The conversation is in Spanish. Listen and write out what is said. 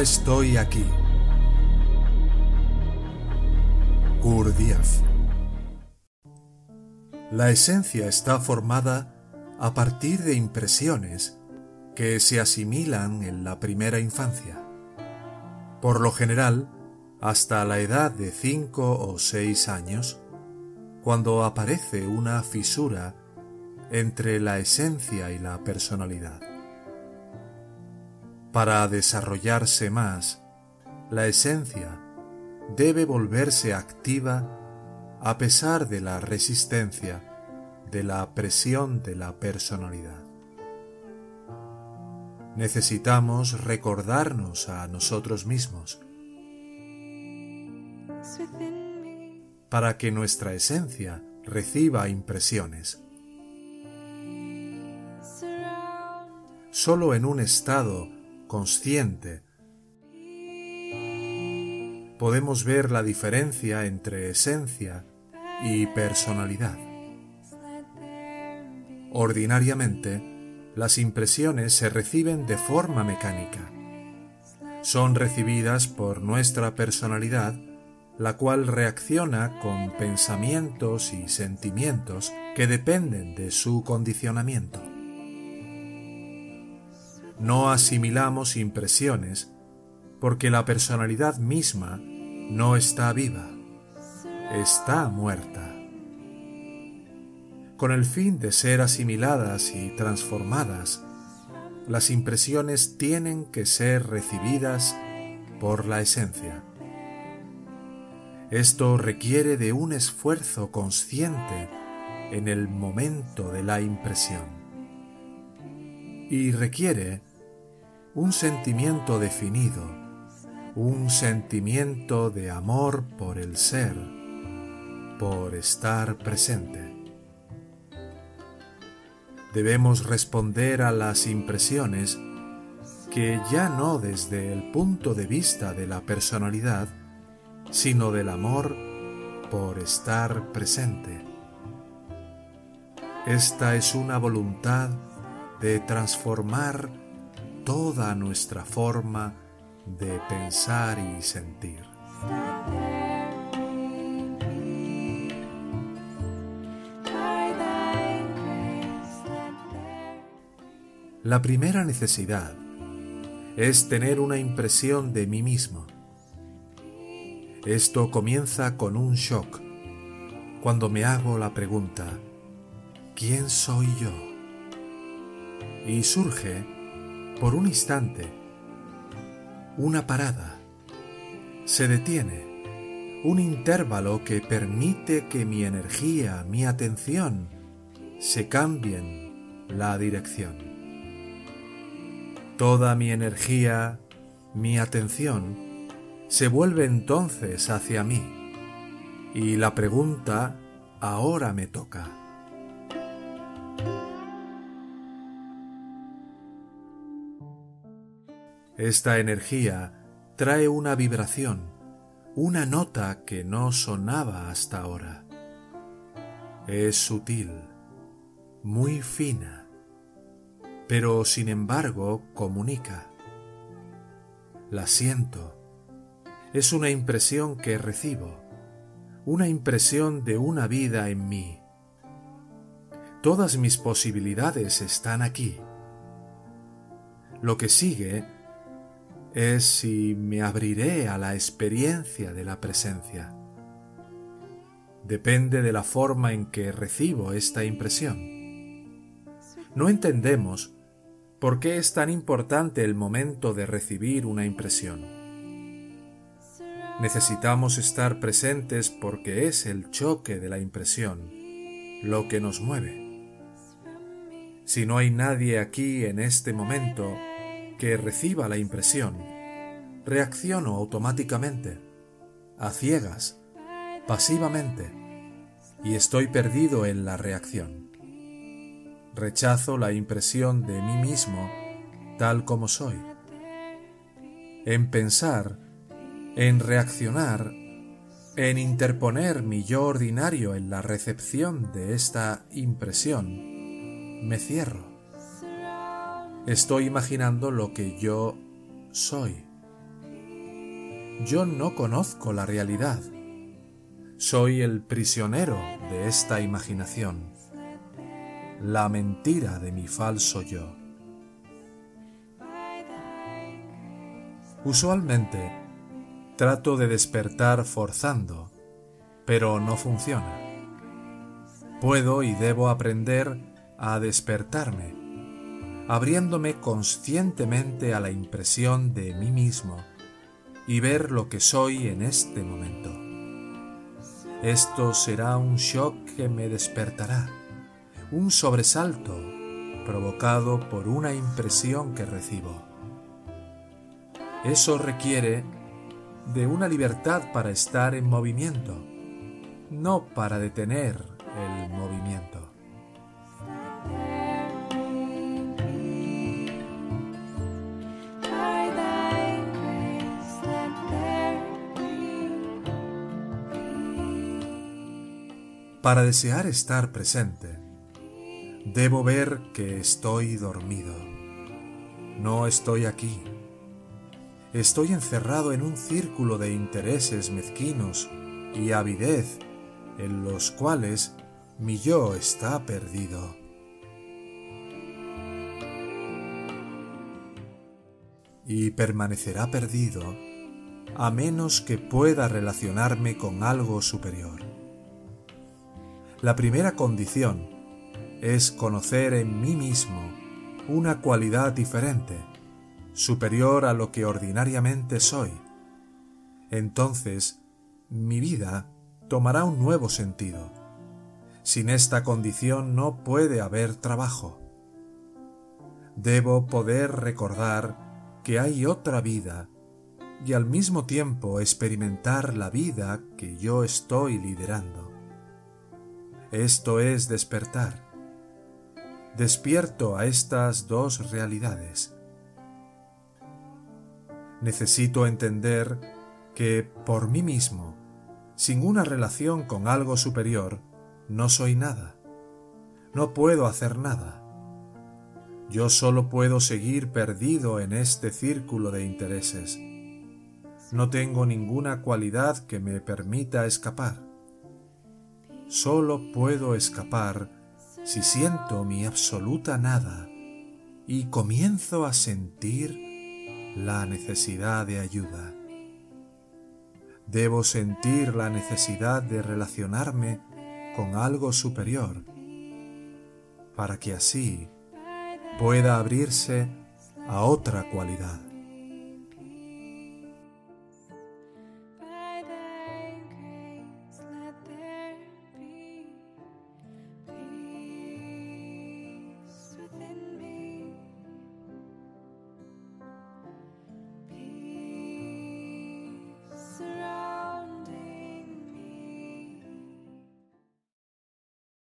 estoy aquí. Gurdjieff La esencia está formada a partir de impresiones que se asimilan en la primera infancia. Por lo general, hasta la edad de cinco o seis años, cuando aparece una fisura entre la esencia y la personalidad. Para desarrollarse más, la esencia debe volverse activa a pesar de la resistencia, de la presión de la personalidad. Necesitamos recordarnos a nosotros mismos para que nuestra esencia reciba impresiones. Solo en un estado consciente, podemos ver la diferencia entre esencia y personalidad. Ordinariamente, las impresiones se reciben de forma mecánica. Son recibidas por nuestra personalidad, la cual reacciona con pensamientos y sentimientos que dependen de su condicionamiento no asimilamos impresiones porque la personalidad misma no está viva, está muerta. Con el fin de ser asimiladas y transformadas, las impresiones tienen que ser recibidas por la esencia. Esto requiere de un esfuerzo consciente en el momento de la impresión y requiere un sentimiento definido, un sentimiento de amor por el ser, por estar presente. Debemos responder a las impresiones que ya no desde el punto de vista de la personalidad, sino del amor por estar presente. Esta es una voluntad de transformar toda nuestra forma de pensar y sentir. La primera necesidad es tener una impresión de mí mismo. Esto comienza con un shock, cuando me hago la pregunta, ¿quién soy yo? Y surge por un instante, una parada. Se detiene, un intervalo que permite que mi energía, mi atención, se cambien la dirección. Toda mi energía, mi atención, se vuelve entonces hacia mí y la pregunta ahora me toca. Esta energía trae una vibración, una nota que no sonaba hasta ahora. Es sutil, muy fina, pero sin embargo comunica. La siento. Es una impresión que recibo, una impresión de una vida en mí. Todas mis posibilidades están aquí. Lo que sigue es si me abriré a la experiencia de la presencia. Depende de la forma en que recibo esta impresión. No entendemos por qué es tan importante el momento de recibir una impresión. Necesitamos estar presentes porque es el choque de la impresión lo que nos mueve. Si no hay nadie aquí en este momento, que reciba la impresión, reacciono automáticamente, a ciegas, pasivamente, y estoy perdido en la reacción. Rechazo la impresión de mí mismo tal como soy. En pensar, en reaccionar, en interponer mi yo ordinario en la recepción de esta impresión, me cierro estoy imaginando lo que yo soy, yo no conozco la realidad. Soy el prisionero de esta imaginación, la mentira de mi falso yo. Usualmente trato de despertar forzando, pero no funciona. Puedo y debo aprender a despertarme, abriéndome conscientemente a la impresión de mí mismo y ver lo que soy en este momento. Esto será un shock que me despertará, un sobresalto provocado por una impresión que recibo. Eso requiere de una libertad para estar en movimiento, no para detener el movimiento. Para desear estar presente, debo ver que estoy dormido. No estoy aquí. Estoy encerrado en un círculo de intereses mezquinos y avidez en los cuales mi yo está perdido. Y permanecerá perdido a menos que pueda relacionarme con algo superior. La primera condición es conocer en mí mismo una cualidad diferente, superior a lo que ordinariamente soy. Entonces, mi vida tomará un nuevo sentido. Sin esta condición no puede haber trabajo. Debo poder recordar que hay otra vida y al mismo tiempo experimentar la vida que yo estoy liderando. Esto es despertar. Despierto a estas dos realidades. Necesito entender que por mí mismo, sin una relación con algo superior, no soy nada. No puedo hacer nada. Yo solo puedo seguir perdido en este círculo de intereses. No tengo ninguna cualidad que me permita escapar. Solo puedo escapar si siento mi absoluta nada y comienzo a sentir la necesidad de ayuda. Debo sentir la necesidad de relacionarme con algo superior para que así pueda abrirse a otra cualidad.